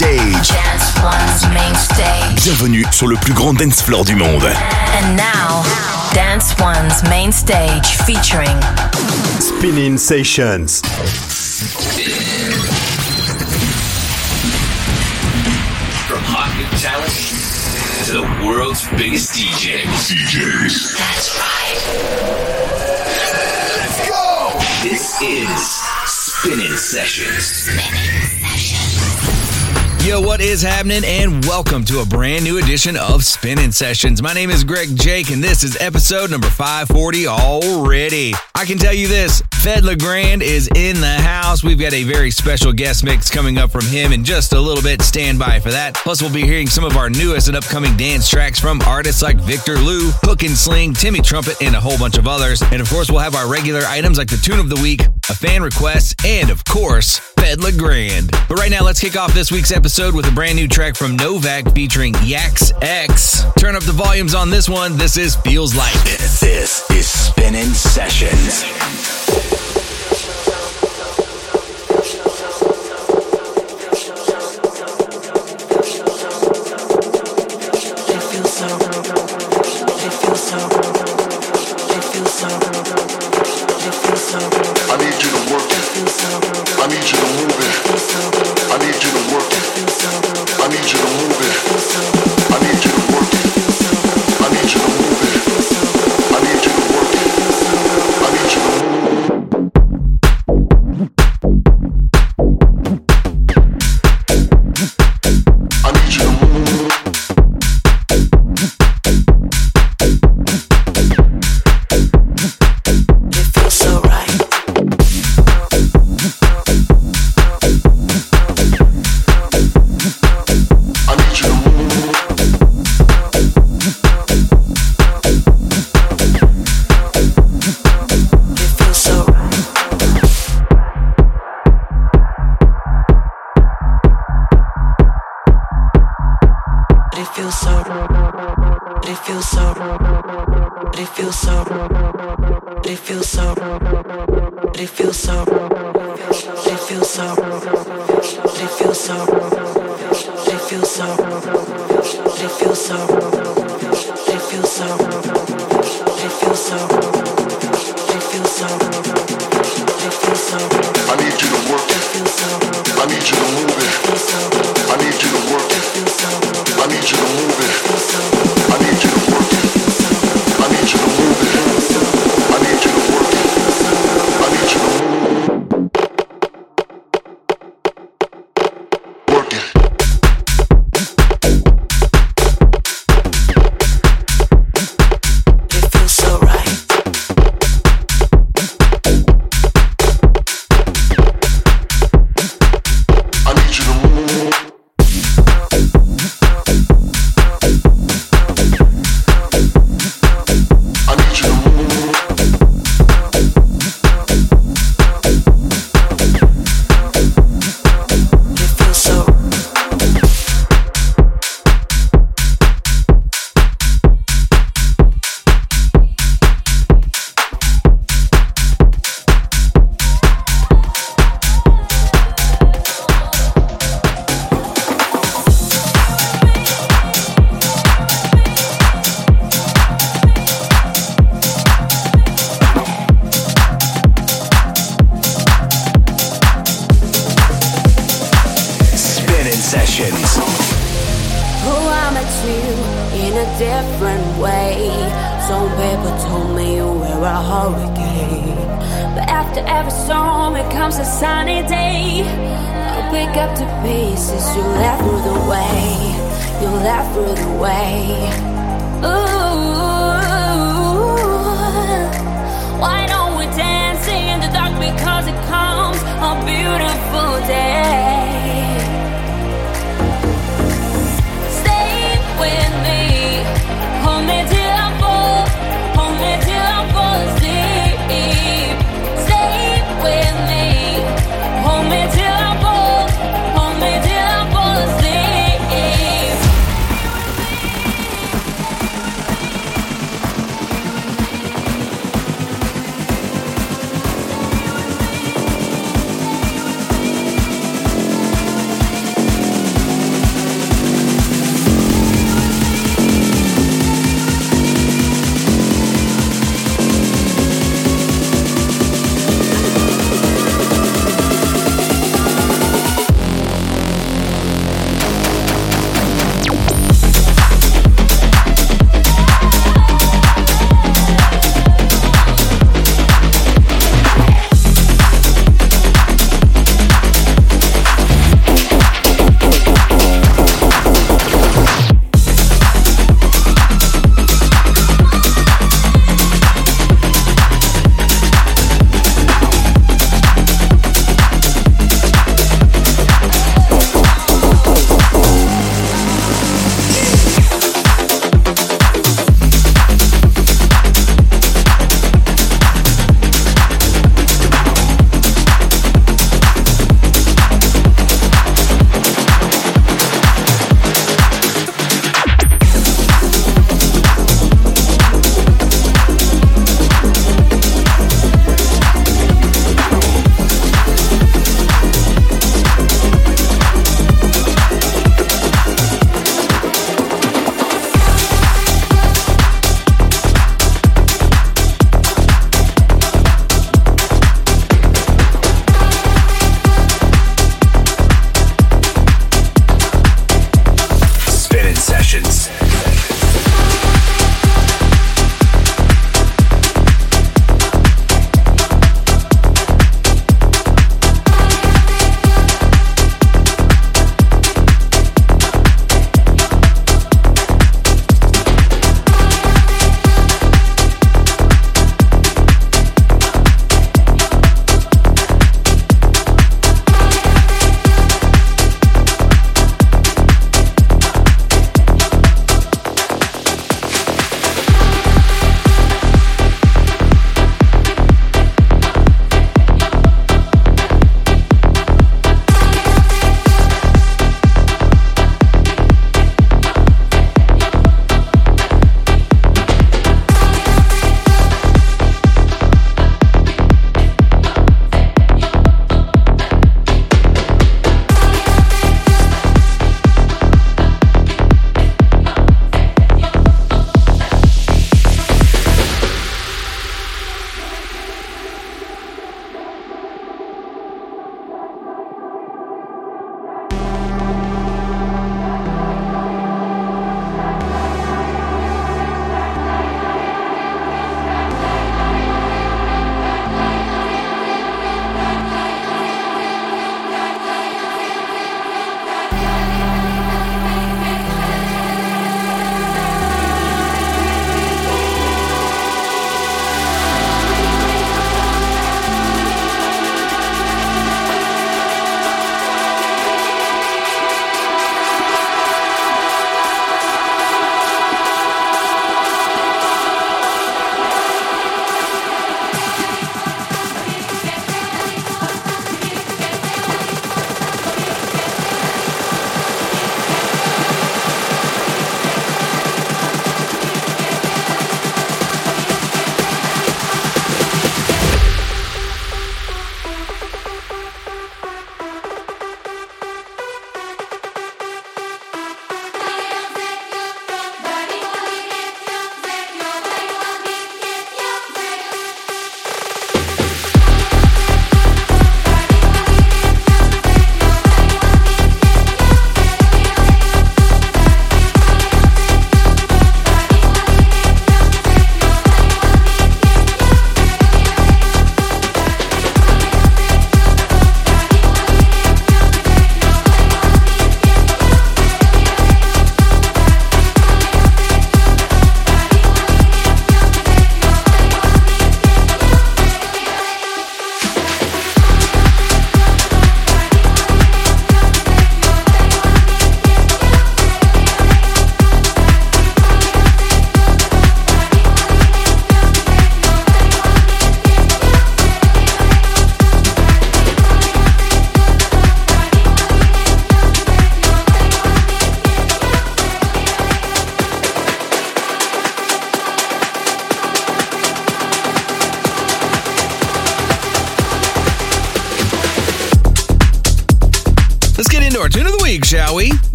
stage. Dance One's main stage. Bienvenue sur le plus grand dance floor du monde. And now, Dance One's main stage featuring Spinnin' Sessions. From hot new talent to the world's biggest DJs. DJs. That's right. Let's go! This is Spinnin' Sessions. Spinnin' Sessions. Yo, what is happening? And welcome to a brand new edition of Spinnin' Sessions. My name is Greg Jake, and this is episode number 540 already. I can tell you this Fedde Le Grand is in the house. We've got a very special guest mix coming up from him in just a little bit. Stand by for that. Plus, we'll be hearing some of our newest and upcoming dance tracks from artists like Victor Lou, Hook N Sling, Timmy Trumpet, and a whole bunch of others. And of course, we'll have our regular items like the tune of the week, a fan request, and of course, Fedde Le Grand. But right now, let's kick off this week's episode with a brand new track from Novak featuring Yax X. Turn up the volumes on this one. This is Feels Like. This is Spinnin' Sessions.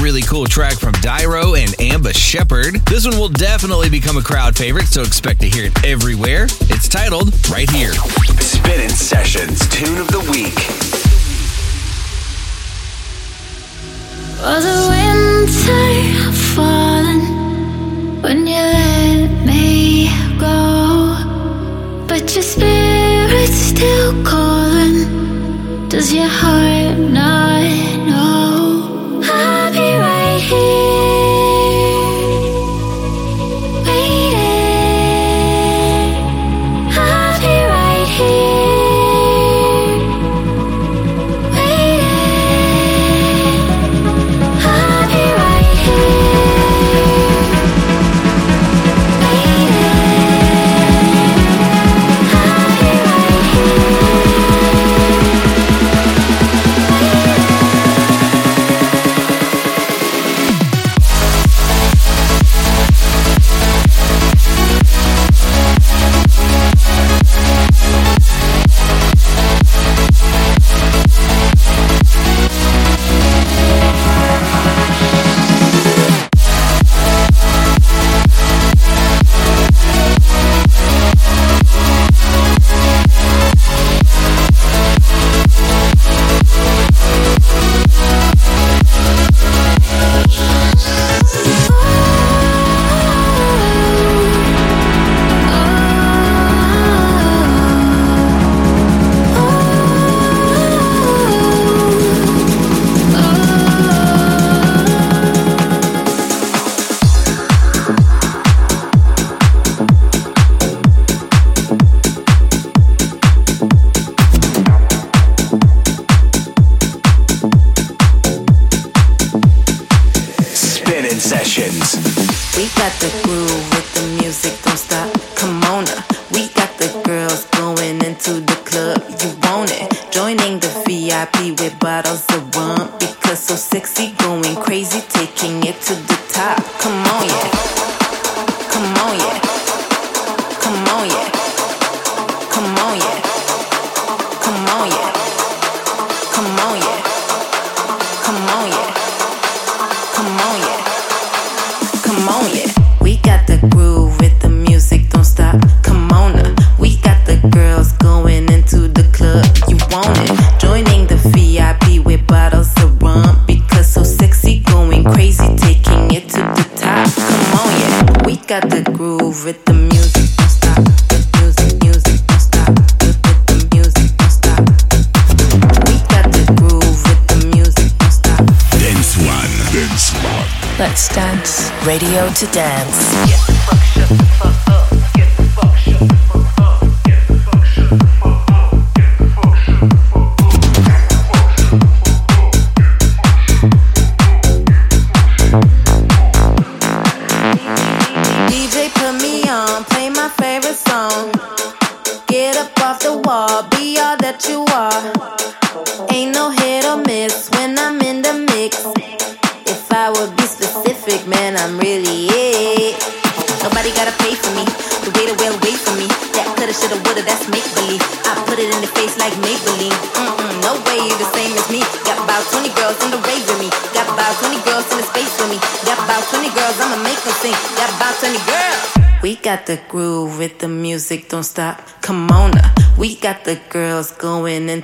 really cool track from Dyro and Amba Shepherd. This one will definitely become a crowd favorite, so expect to hear it everywhere. It's titled Right Here. Spinnin' Sessions Tune of the Week. Was the winter falling when you let me go? But your spirit's still calling. Does your heart not know?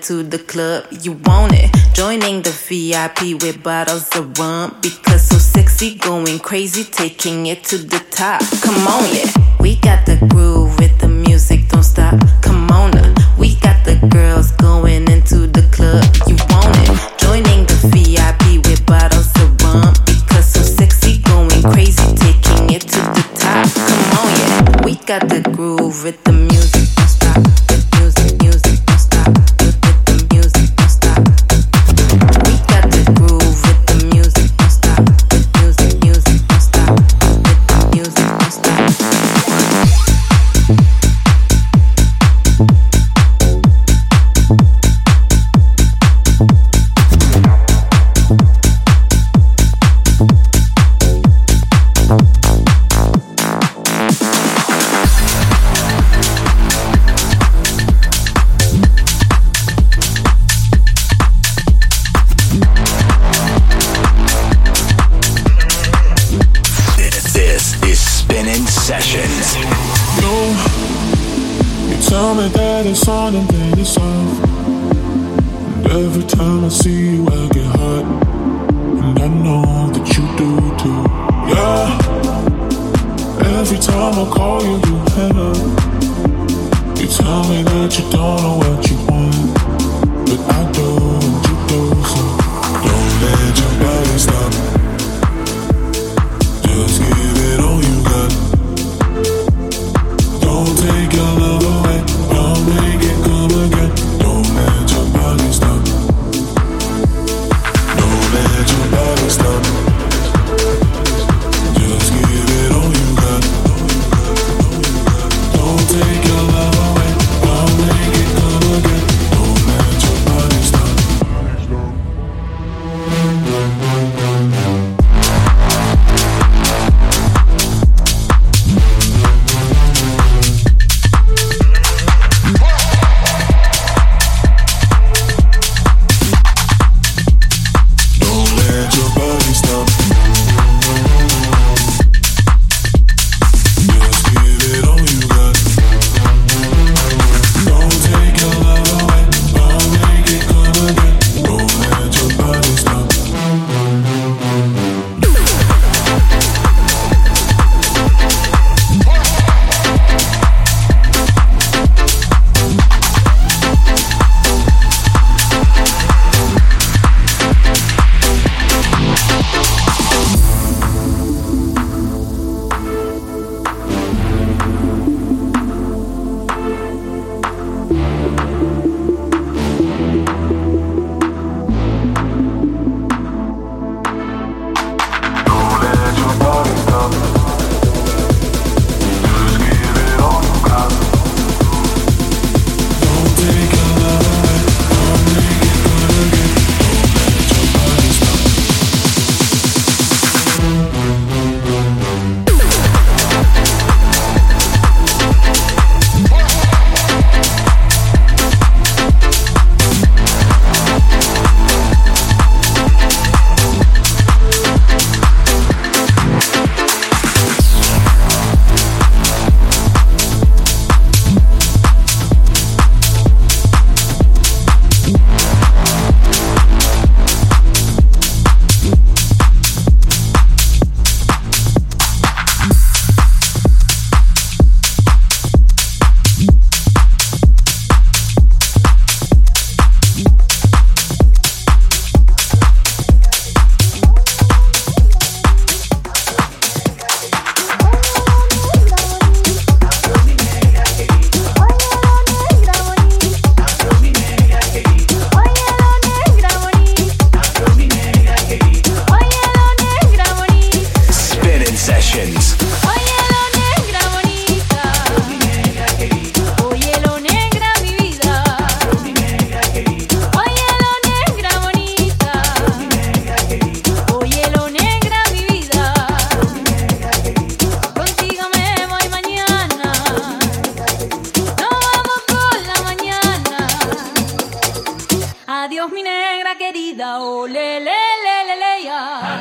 to the club, you want it. Joining the VIP with bottles of rum because so sexy, going crazy, taking it to the top. Come on, yeah. We got the groove with the music, don't stop. Come on, uh. we got the girls going into the club, you want it. Joining the VIP with bottles of rum because so sexy, going crazy, taking it to the top. Come on, yeah. We got the groove with the sessions. No, you tell me that it's on and then it's off. And every time I see you, I get hot, and I know that you do too. Yeah. Every time I call you, you hang up. You tell me that you don't know what you want, but I do, and you do. So don't let your body stop.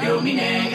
Domine,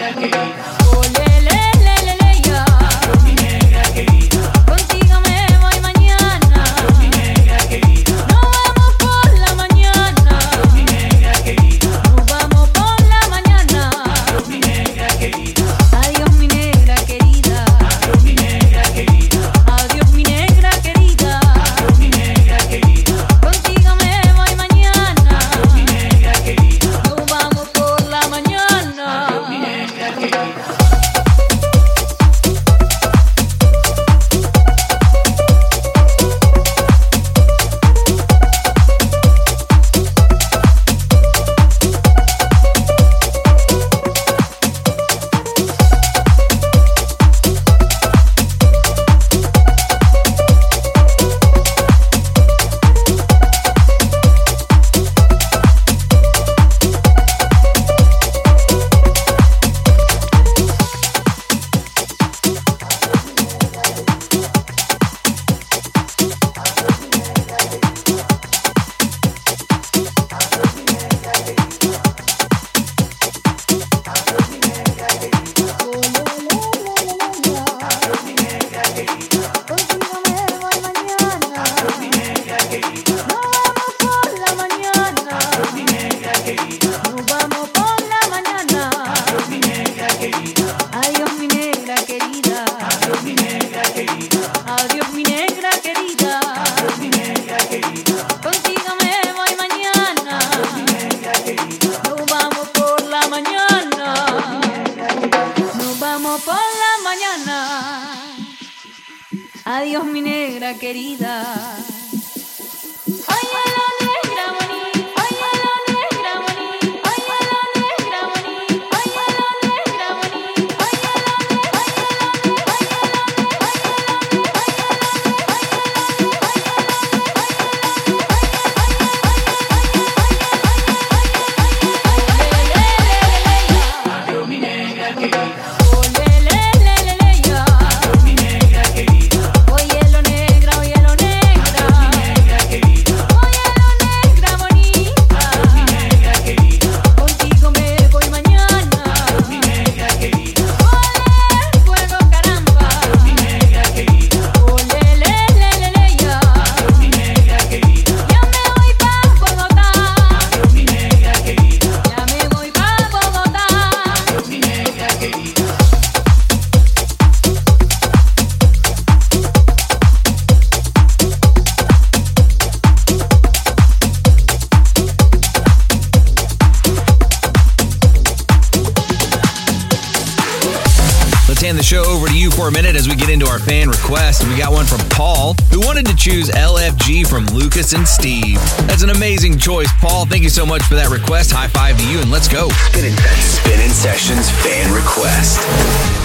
And Steve. That's an amazing choice, Paul. Thank you so much for that request. High five to you, and let's go. Spin Spinnin' Sessions fan request.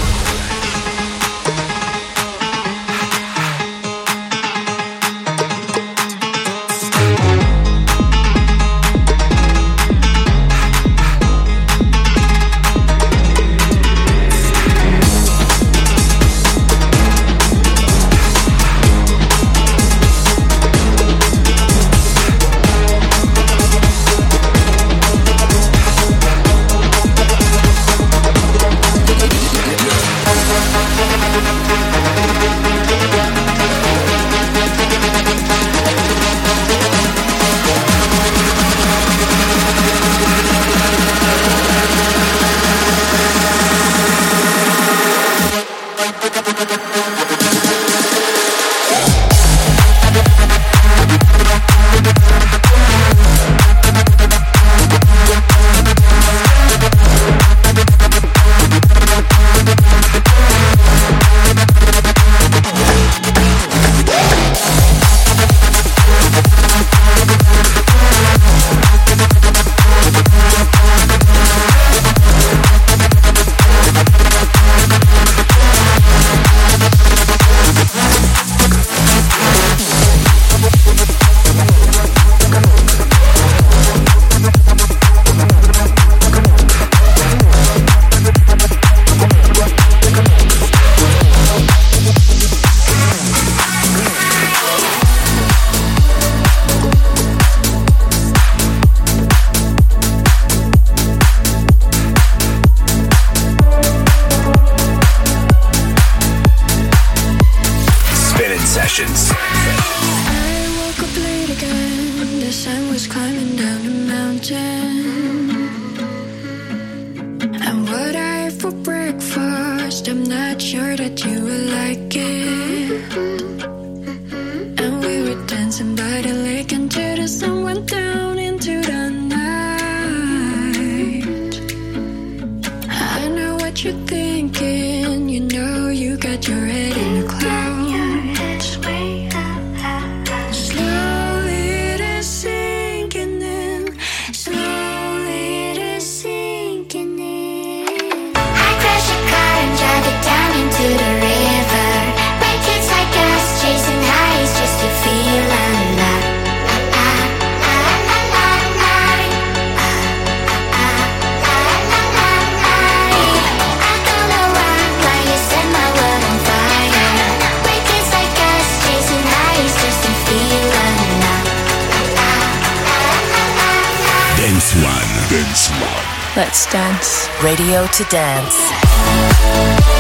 Dance. Radio to Dance.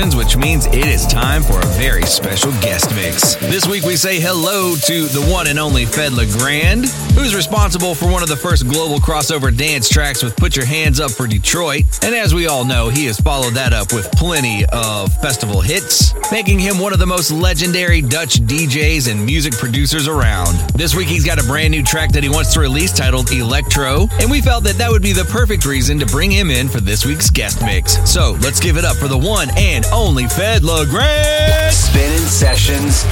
Sessions, which means it is time for a very special guest mix. This week we say hello to the one and only Fedde Le Grand, who's responsible for one of the first global crossover dance tracks with Put Your Hands Up for Detroit. And as we all know, he has followed that up with plenty of festival hits, making him one of the most legendary Dutch DJs and music producers around. This week he's got a brand new track that he wants to release titled Electro, and we felt that that would be the perfect reason to bring him in for this week's guest mix. So let's give it up for the one and only Fed LeGrand. Spinnin' Sessions,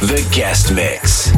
the guest mix.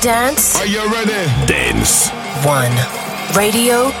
Dance? Are you ready? Dance. One. Radio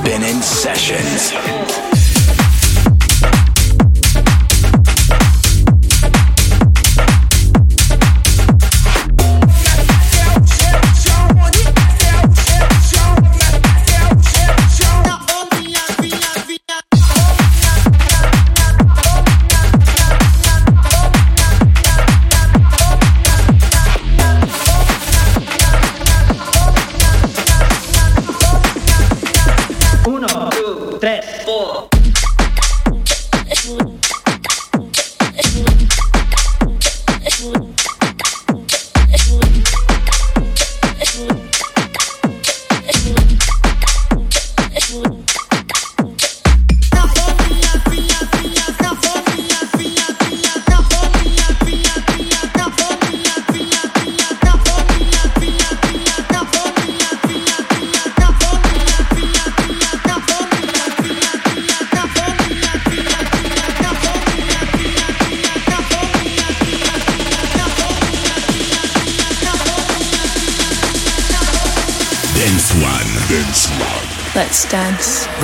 Spinnin' Sessions.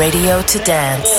Radio to dance.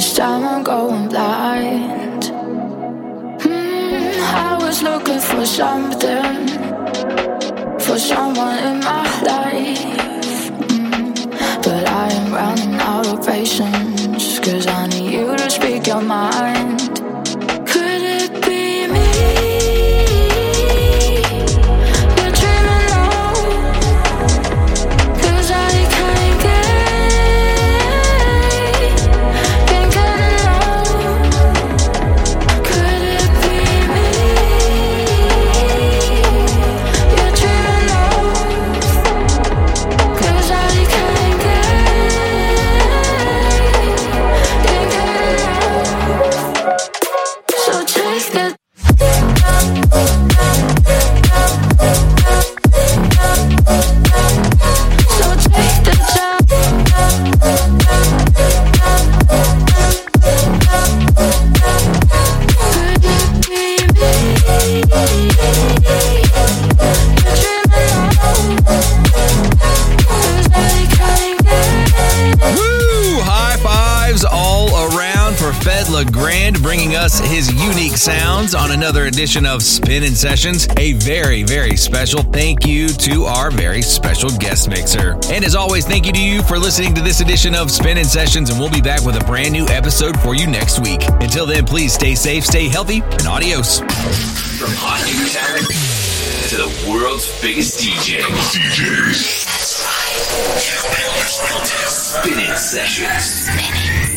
This time I'm going blind. Hmm, I was looking for something, for someone in my life. Hmm, but I am running out of patience, cause I need you to speak your mind. Edition of Spin Spinnin' Sessions. A very, very special thank you to our very special guest mixer. And as always, thank you to you for listening to this edition of Spin Spinnin' Sessions, and we'll be back with a brand new episode for you next week. Until then, please stay safe, stay healthy, and adios. From hot new talent to the world's biggest DJs. DJs. Spinnin' sessions. Spinnin' sessions.